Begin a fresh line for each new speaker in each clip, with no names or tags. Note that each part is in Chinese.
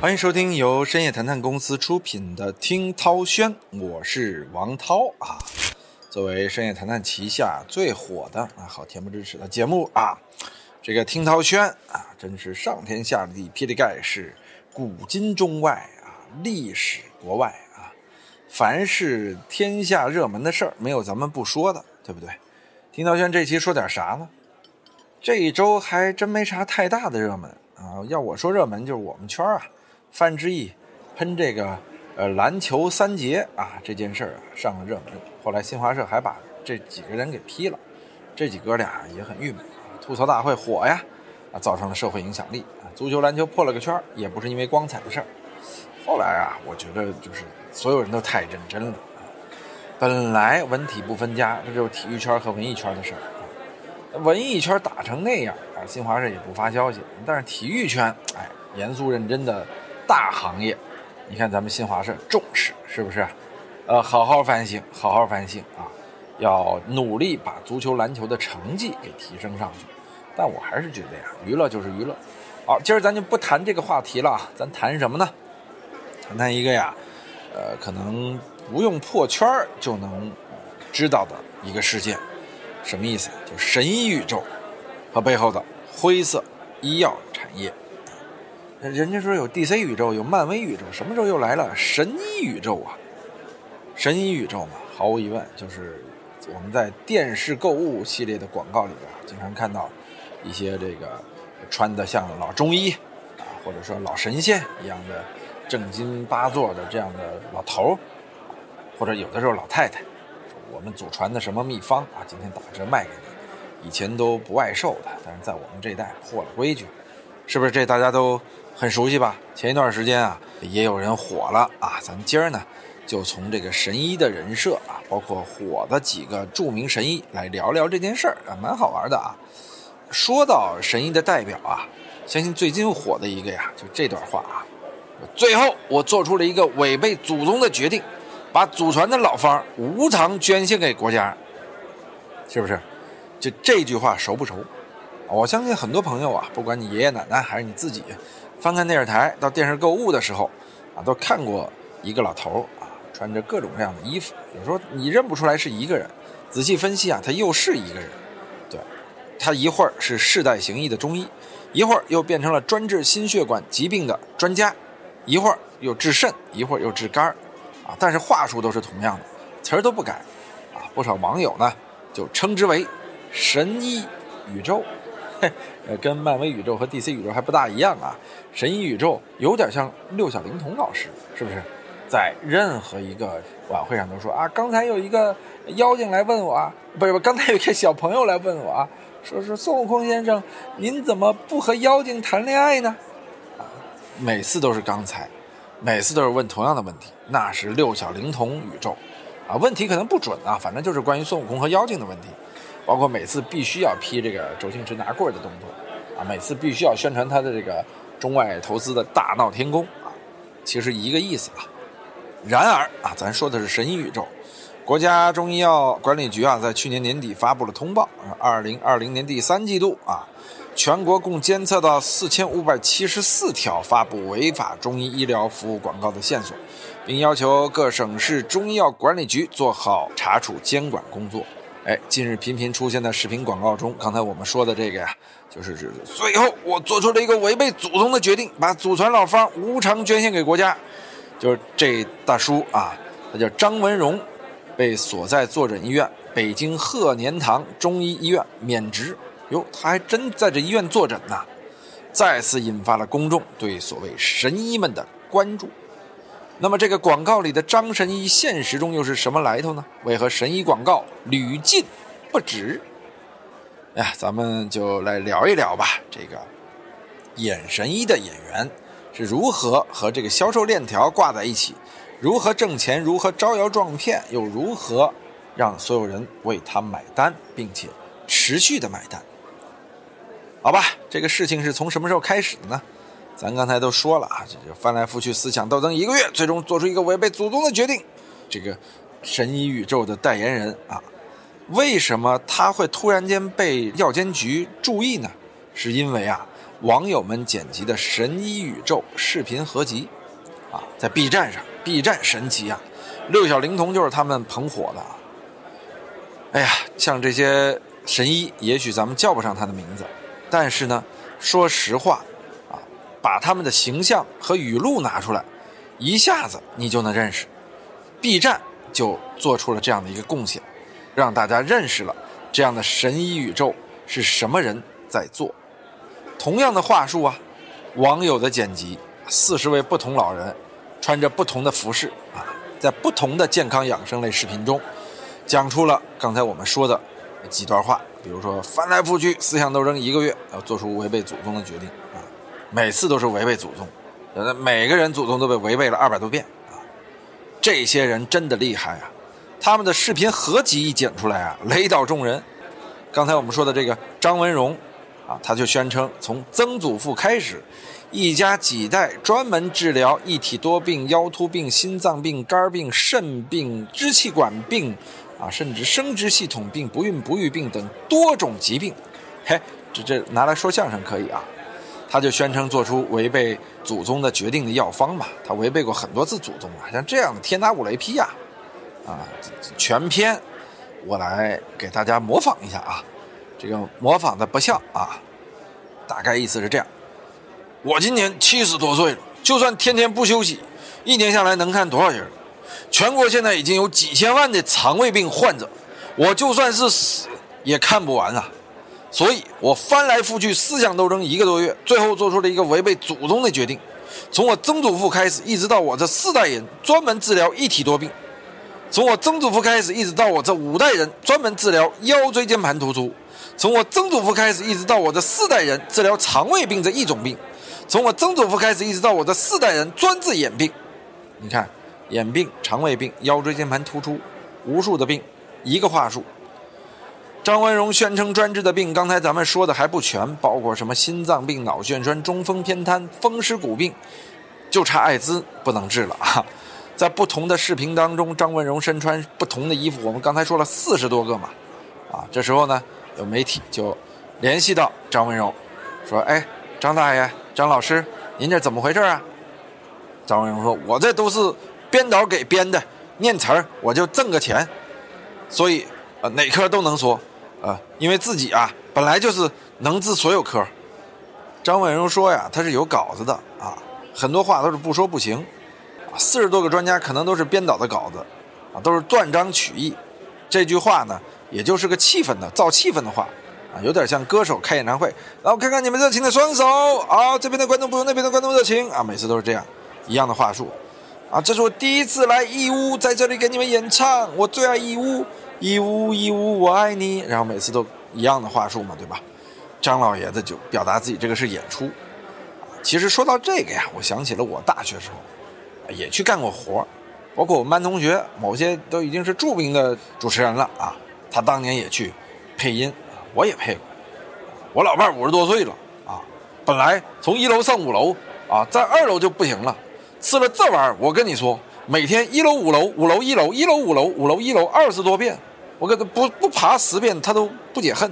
欢迎收听由深夜谈谈公司出品的《听涛轩》，我是王涛啊。作为深夜谈谈旗下最火的啊好恬不知耻的节目啊，这个《听涛轩》啊，真是上天下地霹雳盖世，古今中外啊，历史国外啊，凡是天下热门的事儿，没有咱们不说的，对不对？《听涛轩》这期说点啥呢？这一周还真没啥太大的热门啊。要我说热门，就是我们圈啊。范志毅喷这个呃篮球三杰啊这件事儿啊上了热门，后来新华社还把这几个人给批了，这几哥俩也很郁闷，吐槽大会火呀，啊造成了社会影响力啊，足球篮球破了个圈儿也不是因为光彩的事儿。后来啊，我觉得就是所有人都太认真了啊，本来文体不分家，这就是体育圈和文艺圈的事儿啊，文艺圈打成那样啊，新华社也不发消息，但是体育圈哎严肃认真的。大行业，你看咱们新华社重视是不是？呃，好好反省，好好反省啊！要努力把足球、篮球的成绩给提升上去。但我还是觉得呀，娱乐就是娱乐。好，今儿咱就不谈这个话题了，咱谈什么呢？谈谈一个呀，呃，可能不用破圈就能知道的一个事件，什么意思？就神医宇宙和背后的灰色医药产业。人家说有 DC 宇宙，有漫威宇宙，什么时候又来了神医宇宙啊？神医宇宙嘛，毫无疑问就是我们在电视购物系列的广告里边经常看到一些这个穿的像老中医啊，或者说老神仙一样的正襟八座的这样的老头或者有的时候老太太，我们祖传的什么秘方啊，今天打折卖给你，以前都不外售的，但是在我们这代破了规矩，是不是？这大家都。很熟悉吧？前一段时间啊，也有人火了啊。咱们今儿呢，就从这个神医的人设啊，包括火的几个著名神医来聊聊这件事儿啊，蛮好玩的啊。说到神医的代表啊，相信最近火的一个呀，就这段话啊。最后，我做出了一个违背祖宗的决定，把祖传的老方无偿捐献给国家，是不是？就这句话熟不熟？我相信很多朋友啊，不管你爷爷奶奶还是你自己。翻看电视台到电视购物的时候，啊，都看过一个老头啊，穿着各种各样的衣服，有时候你认不出来是一个人。仔细分析啊，他又是一个人。对，他一会儿是世代行医的中医，一会儿又变成了专治心血管疾病的专家，一会儿又治肾，一会儿又治肝，啊，但是话术都是同样的，词儿都不改，啊，不少网友呢就称之为神医宇宙。呃，跟漫威宇宙和 DC 宇宙还不大一样啊。神医宇宙有点像六小龄童老师，是不是？在任何一个晚会上都说啊，刚才有一个妖精来问我，不是，刚才有一个小朋友来问我啊，说是孙悟空先生，您怎么不和妖精谈恋爱呢？啊，每次都是刚才，每次都是问同样的问题，那是六小龄童宇宙，啊，问题可能不准啊，反正就是关于孙悟空和妖精的问题。包括每次必须要批这个周星驰拿棍的动作，啊，每次必须要宣传他的这个中外投资的大闹天宫啊，其实一个意思啊。然而啊，咱说的是神医宇宙，国家中医药管理局啊，在去年年底发布了通报，二零二零年第三季度啊，全国共监测到四千五百七十四条发布违法中医医疗服务广告的线索，并要求各省市中医药管理局做好查处监管工作。哎，近日频频出现在视频广告中，刚才我们说的这个呀，就是最后我做出了一个违背祖宗的决定，把祖传老方无偿捐献给国家。就是这大叔啊，他叫张文荣，被所在坐诊医院北京鹤年堂中医医院免职。哟，他还真在这医院坐诊呢，再次引发了公众对所谓神医们的关注。那么这个广告里的张神医，现实中又是什么来头呢？为何神医广告屡禁不止？哎呀，咱们就来聊一聊吧。这个演神医的演员是如何和这个销售链条挂在一起，如何挣钱，如何招摇撞骗，又如何让所有人为他买单，并且持续的买单？好吧，这个事情是从什么时候开始的呢？咱刚才都说了啊，这就翻来覆去思想斗争一个月，最终做出一个违背祖宗的决定。这个神医宇宙的代言人啊，为什么他会突然间被药监局注意呢？是因为啊，网友们剪辑的神医宇宙视频合集，啊，在 B 站上，B 站神奇啊，六小龄童就是他们捧火的。哎呀，像这些神医，也许咱们叫不上他的名字，但是呢，说实话，把他们的形象和语录拿出来，一下子你就能认识。B 站就做出了这样的一个贡献，让大家认识了这样的神医宇宙是什么人在做。同样的话术啊，网友的剪辑，四十位不同老人，穿着不同的服饰啊，在不同的健康养生类视频中，讲出了刚才我们说的几段话，比如说翻来覆去思想斗争一个月，要做出违背祖宗的决定，每次都是违背祖宗，呃，每个人祖宗都被违背了二百多遍啊。这些人真的厉害啊！他们的视频合集一剪出来啊，雷倒众人。刚才我们说的这个张文荣，啊，他就宣称从曾祖父开始，一家几代专门治疗一体多病、腰突病、心脏病、肝病、肾病、支气管病，啊，甚至生殖系统病、不孕不育病等多种疾病。嘿，这这拿来说相声可以啊。他就宣称做出违背祖宗的决定的药方嘛，他违背过很多次祖宗啊，像这样的天打五雷劈呀，啊，全篇我来给大家模仿一下啊，这个模仿的不像啊，大概意思是这样：我今年七十多岁了，就算天天不休息，一年下来能看多少人？全国现在已经有几千万的肠胃病患者，我就算是死也看不完啊。所以我翻来覆去思想斗争一个多月，最后做出了一个违背祖宗的决定。从我曾祖父开始，一直到我这四代人，专门治疗一体多病；从我曾祖父开始，一直到我这五代人，专门治疗腰椎间盘突出；从我曾祖父开始，一直到我这四代人，治疗肠胃病这一种病；从我曾祖父开始，一直到我这四代人，专治眼病。你看，眼病、肠胃病、腰椎间盘突出，无数的病，一个话术。张文荣宣称专治的病，刚才咱们说的还不全，包括什么心脏病、脑血栓、中风偏瘫、风湿骨病，就差艾滋不能治了啊！在不同的视频当中，张文荣身穿不同的衣服，我们刚才说了四十多个嘛，啊，这时候呢，有媒体就联系到张文荣，说：“哎，张大爷、张老师，您这怎么回事啊？”张文荣说：“我这都是编导给编的，念词儿我就挣个钱，所以呃哪科都能说。”啊，因为自己啊本来就是能治所有科。张婉荣说呀，他是有稿子的啊，很多话都是不说不行。啊，四十多个专家可能都是编导的稿子，啊，都是断章取义。这句话呢，也就是个气氛的造气氛的话，啊，有点像歌手开演唱会。然后看看你们热情的双手啊，这边的观众不如那边的观众热情啊，每次都是这样一样的话术。啊，这是我第一次来义乌，在这里给你们演唱，我最爱义乌。义乌，义乌，我爱你。然后每次都一样的话术嘛，对吧？张老爷子就表达自己这个是演出。其实说到这个呀，我想起了我大学时候也去干过活包括我们班同学，某些都已经是著名的主持人了啊。他当年也去配音，我也配过。我老伴五十多岁了啊，本来从一楼上五楼啊，在二楼就不行了，吃了这玩意儿，我跟你说，每天一楼五楼，五楼一楼，一楼五楼，五楼一楼，二十多遍。我给他不不爬十遍，他都不解恨，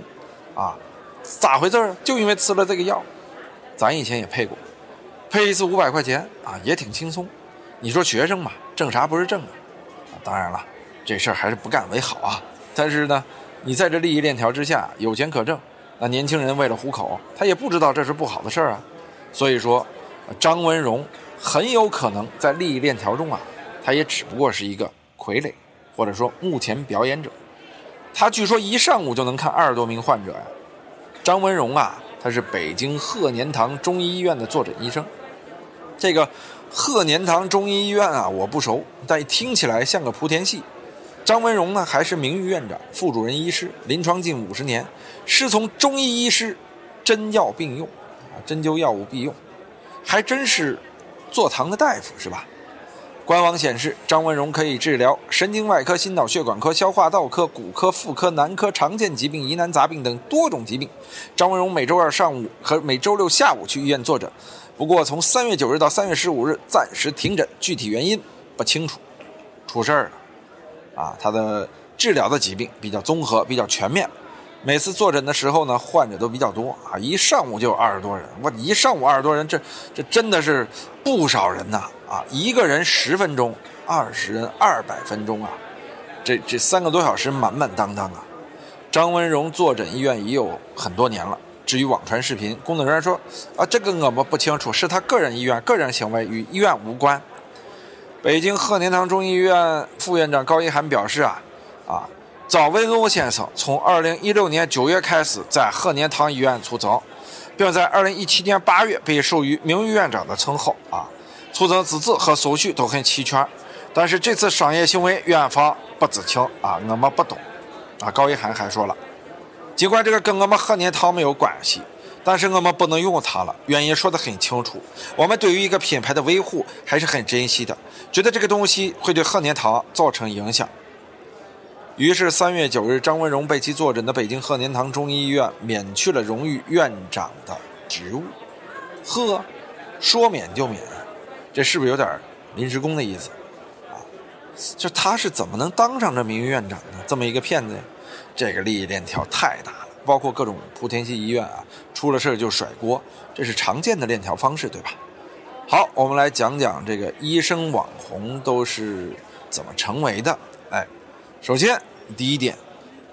啊，咋回事就因为吃了这个药，咱以前也配过，配一次五百块钱啊，也挺轻松。你说学生嘛，挣啥不是挣啊？当然了，这事儿还是不干为好啊。但是呢，你在这利益链条之下有钱可挣，那年轻人为了糊口，他也不知道这是不好的事儿啊。所以说，张文荣很有可能在利益链条中啊，他也只不过是一个傀儡，或者说目前表演者。他据说一上午就能看二十多名患者呀。张文荣啊，他是北京鹤年堂中医医院的坐诊医生。这个鹤年堂中医医院啊，我不熟，但听起来像个莆田系。张文荣呢，还是名誉院长、副主任医师，临床近五十年，师从中医医师，针药并用，啊，针灸药物必用，还真是坐堂的大夫是吧？官网显示，张文荣可以治疗神经外科、心脑血管科、消化道科、骨科、妇科、男科、常见疾病、疑难杂病等多种疾病。张文荣每周二上午和每周六下午去医院坐诊，不过从三月九日到三月十五日暂时停诊，具体原因不清楚。出事儿了，啊，他的治疗的疾病比较综合、比较全面，每次坐诊的时候呢，患者都比较多啊，一上午就有二十多人。我一上午二十多人，这这真的是不少人呐！啊一个人十分钟，二十人二百分钟啊，这这三个多小时满满当当啊。张文荣坐诊医院已有很多年了。至于网传视频，工作人员说啊，这个我们不清楚，是他个人意愿、个人行为，与医院无关。北京贺年堂中医院副院长高一涵表示啊，啊，赵文荣先生从二零一六年九月开始在贺年堂医院出诊，并在二零一七年八月被授予名誉院长的称号啊，出诊资质和手续都很齐全。但是这次商业行为，院方不知情啊，我们不懂。啊，高一涵还说了，尽管这个跟我们贺年堂没有关系。但是我们不能用它了，原因说得很清楚。我们对于一个品牌的维护还是很珍惜的，觉得这个东西会对贺年堂造成影响。于是三月九日，张文荣被其坐诊的北京贺年堂中医医院免去了荣誉院长的职务。呵，说免就免，这是不是有点临时工的意思？啊，就他是怎么能当上这名誉院长呢？这么一个骗子呀，这个利益链条太大了。包括各种莆田系医院啊，出了事就甩锅，这是常见的链条方式，对吧？好，我们来讲讲这个医生网红都是怎么成为的。哎，首先第一点，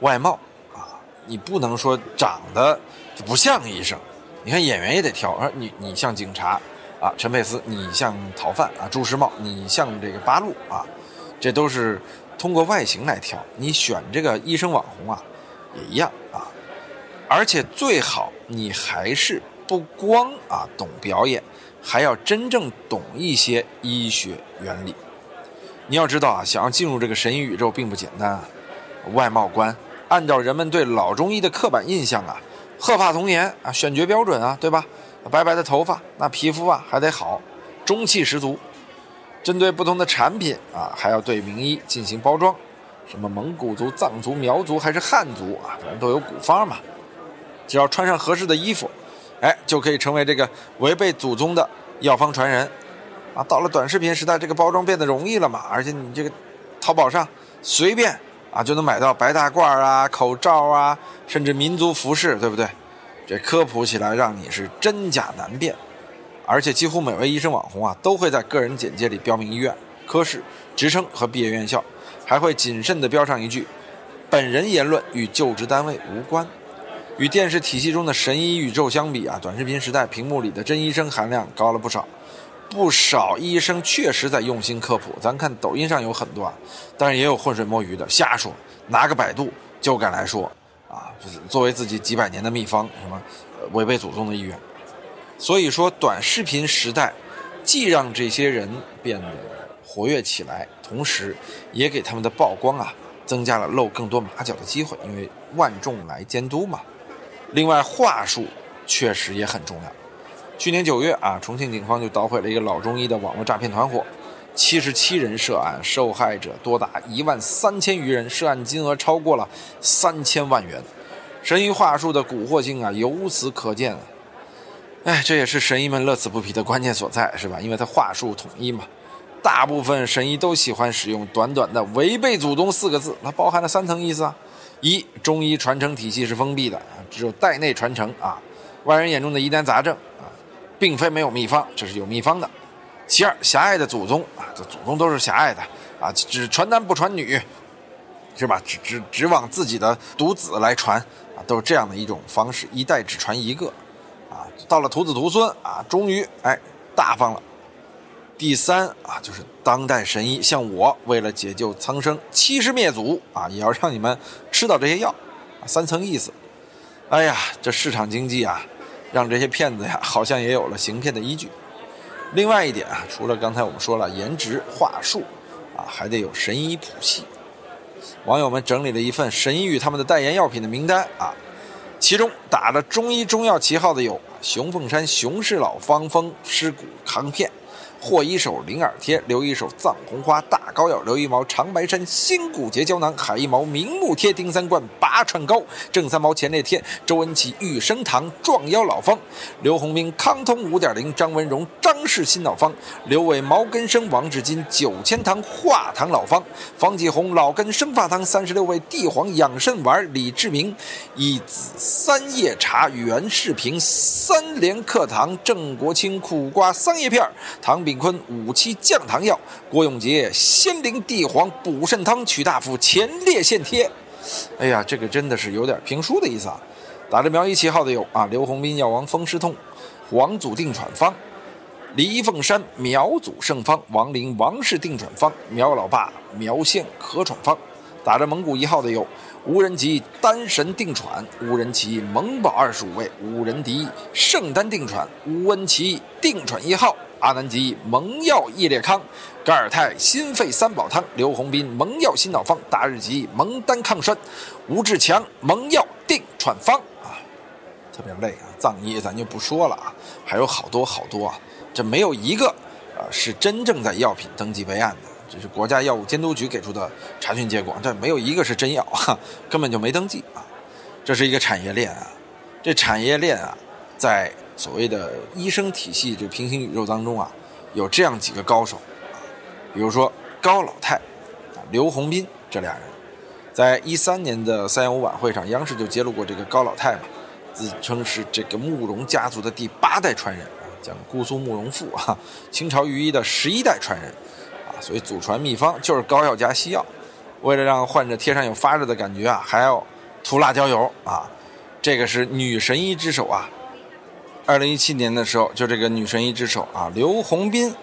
外貌啊，你不能说长得不像医生。你看演员也得挑，而，你你像警察啊，陈佩斯，你像逃犯啊，朱时茂，你像这个八路啊，这都是通过外形来挑。你选这个医生网红啊，也一样啊。而且最好你还是不光啊懂表演，还要真正懂一些医学原理。你要知道啊，想要进入这个神医宇宙并不简单啊。外貌观，按照人们对老中医的刻板印象啊，鹤发童颜啊，选角标准啊，对吧？白白的头发，那皮肤啊还得好，中气十足。针对不同的产品啊，还要对名医进行包装，什么蒙古族、藏族、苗族还是汉族啊，反正都有古方嘛。只要穿上合适的衣服，哎，就可以成为这个违背祖宗的药方传人，啊，到了短视频时代，这个包装变得容易了嘛，而且你这个淘宝上随便啊就能买到白大褂啊、口罩啊，甚至民族服饰，对不对？这科普起来让你是真假难辨，而且几乎每位医生网红啊都会在个人简介里标明医院、科室、职称和毕业院校，还会谨慎地标上一句：本人言论与就职单位无关。与电视体系中的神医宇宙相比啊，短视频时代屏幕里的真医生含量高了不少。不少医生确实在用心科普，咱看抖音上有很多啊，但是也有浑水摸鱼的瞎说，拿个百度就敢来说啊，就是作为自己几百年的秘方，什么违背祖宗的意愿。所以说，短视频时代既让这些人变得活跃起来，同时也给他们的曝光啊增加了露更多马脚的机会，因为万众来监督嘛。另外，话术确实也很重要。去年九月啊，重庆警方就捣毁了一个老中医的网络诈骗团伙，七十七人涉案，受害者多达一万三千余人，涉案金额超过了三千万元。神医话术的蛊惑性啊，由此可见。哎，这也是神医们乐此不疲的关键所在，是吧？因为他话术统一嘛。大部分神医都喜欢使用短短的“违背祖宗”四个字，它包含了三层意思啊。一中医传承体系是封闭的啊，只有代内传承啊，外人眼中的疑难杂症啊，并非没有秘方，这是有秘方的。其二，狭隘的祖宗啊，这祖宗都是狭隘的啊，只传男不传女，是吧？只只只往自己的独子来传啊，都是这样的一种方式，一代只传一个啊，到了徒子徒孙啊，终于哎大方了。第三啊，就是当代神医，像我为了解救苍生，欺师灭祖啊，也要让你们吃到这些药，三层意思。哎呀，这市场经济啊，让这些骗子呀，好像也有了行骗的依据。另外一点啊，除了刚才我们说了颜值话术啊，还得有神医谱系。网友们整理了一份神医与他们的代言药品的名单啊，其中打了中医中药旗号的有熊凤山熊氏老方风湿骨康片。或一手灵耳贴，留一手藏红花大膏药，留一毛长白山新骨节胶囊，还一毛明目贴，丁三罐八串膏，正三毛前列贴，周文启玉生堂壮腰老方，刘洪兵康通五点零，张文荣张氏新老方，刘伟毛根生王志金九千堂化糖老方，方继红老根生发汤三十六味地黄养肾丸，李志明一子三叶茶，袁世平三联课堂，郑国清苦瓜桑叶片，唐炳坤五七降糖药，郭永杰仙灵地黄补肾汤，曲大夫前列腺贴。哎呀，这个真的是有点评书的意思啊！打着苗医旗号的有啊，刘洪斌药王风湿痛，黄祖定喘方，黎凤山苗祖圣方，王林王氏定喘方，苗老爸苗县咳喘方。打着蒙古一号的有无人及丹神定喘，无人骑蒙宝二十五位，无人敌圣丹定喘，吴文奇定喘一号，阿南吉蒙药益烈康，噶尔泰心肺三宝汤，刘洪斌蒙药心脑方，达日吉蒙丹抗栓，吴志强蒙药定喘方啊，特别累啊，藏医咱就不说了啊，还有好多好多啊，这没有一个啊是真正在药品登记备案的。这是国家药物监督局给出的查询结果，这没有一个是真药，哈，根本就没登记啊！这是一个产业链啊，这产业链啊，在所谓的医生体系这平行宇宙当中啊，有这样几个高手，比如说高老太、刘洪斌这俩人，在一三年的三幺五晚会上，央视就揭露过这个高老太嘛，自称是这个慕容家族的第八代传人，讲姑苏慕容复啊，清朝御医的十一代传人啊。所以祖传秘方就是膏药加西药，为了让患者贴上有发热的感觉啊，还要涂辣椒油啊，这个是女神医之手啊。二零一七年的时候，就这个女神医之手啊，刘洪斌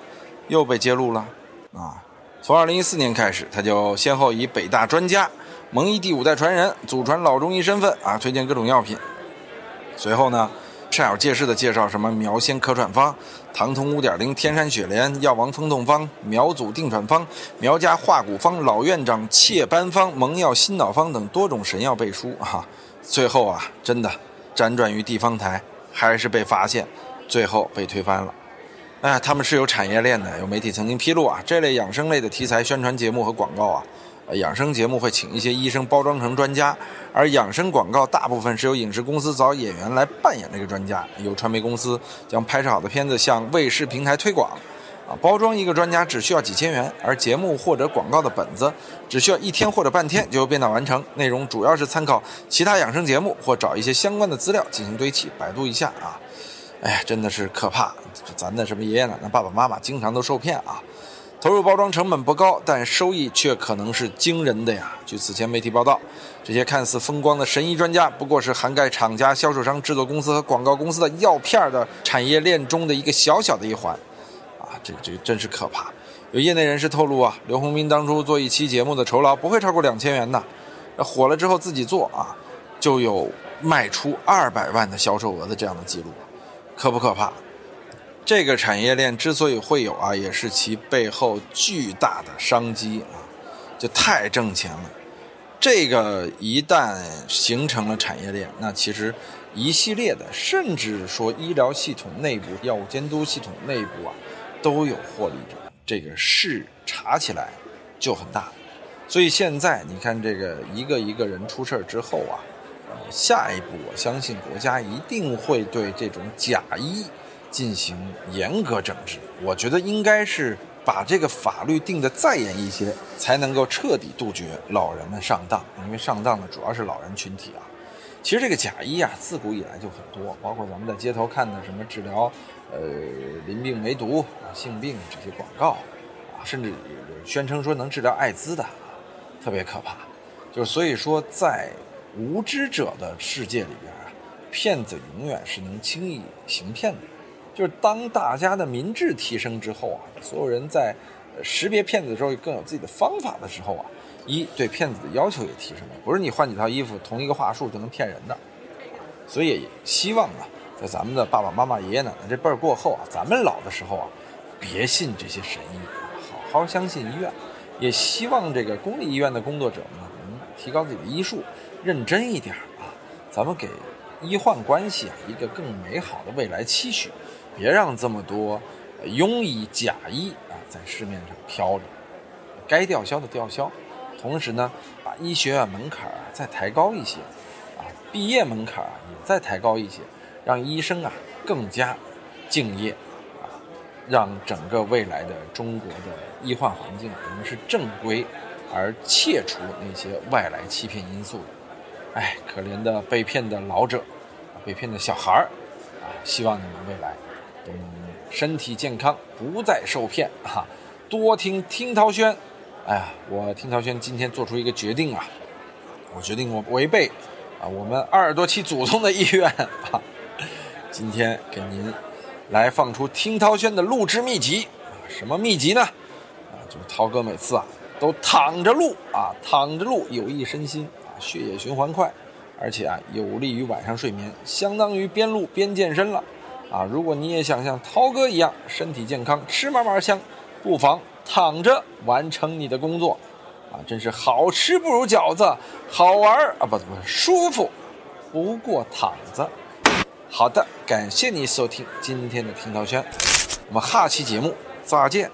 又被揭露了啊。从二零一四年开始，他就先后以北大专家、蒙医第五代传人、祖传老中医身份啊，推荐各种药品。随后呢？煞有介事的介绍什么苗仙咳喘方、唐通五点零、天山雪莲、药王风痛方、苗祖定喘方、苗家化骨方、老院长切斑方、蒙药心脑方等多种神药背书啊！最后啊，真的辗转于地方台，还是被发现，最后被推翻了。哎，他们是有产业链的，有媒体曾经披露啊，这类养生类的题材宣传节目和广告啊。养生节目会请一些医生包装成专家，而养生广告大部分是由影视公司找演员来扮演这个专家，由传媒公司将拍摄好的片子向卫视平台推广。包装一个专家只需要几千元，而节目或者广告的本子只需要一天或者半天就编导完成。内容主要是参考其他养生节目或找一些相关的资料进行堆砌，百度一下啊。哎呀，真的是可怕！咱的什么爷爷奶奶、爸爸妈妈经常都受骗啊。投入包装成本不高，但收益却可能是惊人的呀。据此前媒体报道，这些看似风光的神医专家，不过是涵盖厂家、销售商、制作公司和广告公司的药片的产业链中的一个小小的一环。这个这个真是可怕。有业内人士透露啊，刘洪斌当初做一期节目的酬劳不会超过两千元的，火了之后自己做啊，就有卖出二百万的销售额的这样的记录，可不可怕？这个产业链之所以会有啊，也是其背后巨大的商机啊，就太挣钱了。这个一旦形成了产业链，那其实一系列的，甚至说医疗系统内部、药物监督系统内部啊，都有获利者。这个事查起来就很大。所以现在你看，这个一个一个人出事之后啊，呃，下一步我相信国家一定会对这种假医。进行严格整治，我觉得应该是把这个法律定得再严一些，才能够彻底杜绝老人们上当。因为上当的主要是老人群体啊。其实这个假医啊，自古以来就很多，包括咱们在街头看的什么治疗，呃，淋病梅毒、性病这些广告啊，甚至宣称说能治疗艾滋的，特别可怕。就是所以说，在无知者的世界里边啊，骗子永远是能轻易行骗的。就是当大家的民智提升之后啊，所有人在识别骗子的时候更有自己的方法的时候啊，一对骗子的要求也提升了，不是你换几套衣服同一个话术就能骗人的。所以希望啊，在咱们的爸爸妈妈、爷爷奶奶这辈儿过后啊，咱们老的时候啊，别信这些神医，好好相信医院。也希望这个公立医院的工作者呢，能提高自己的医术，认真一点啊，咱们给医患关系啊一个更美好的未来期许。别让这么多，庸医假医啊，在市面上飘着，该吊销的吊销，同时呢，把医学院门槛啊再抬高一些，啊，毕业门槛啊也再抬高一些，让医生啊更加敬业，让整个未来的中国的医患环境我们是正规，而切除那些外来欺骗因素的。哎，可怜的被骗的老者，被骗的小孩儿，啊，希望你们未来都能身体健康，不再受骗啊！多听听涛轩。哎呀，我听涛轩今天做出一个决定啊，我决定我违背啊我们二十多期祖宗的意愿啊，今天给您来放出听涛轩的录制秘籍啊，什么秘籍呢？啊，就是涛哥每次啊都躺着录啊，躺着录有益身心啊。血液循环快，而且啊有利于晚上睡眠，相当于边录边健身了啊！如果你也想像涛哥一样身体健康、吃嘛嘛香，不妨躺着完成你的工作啊！真是好吃不如饺子，好玩啊不不舒服不过躺着。好的，感谢您收听今天的频道圈，我们下期节目再见。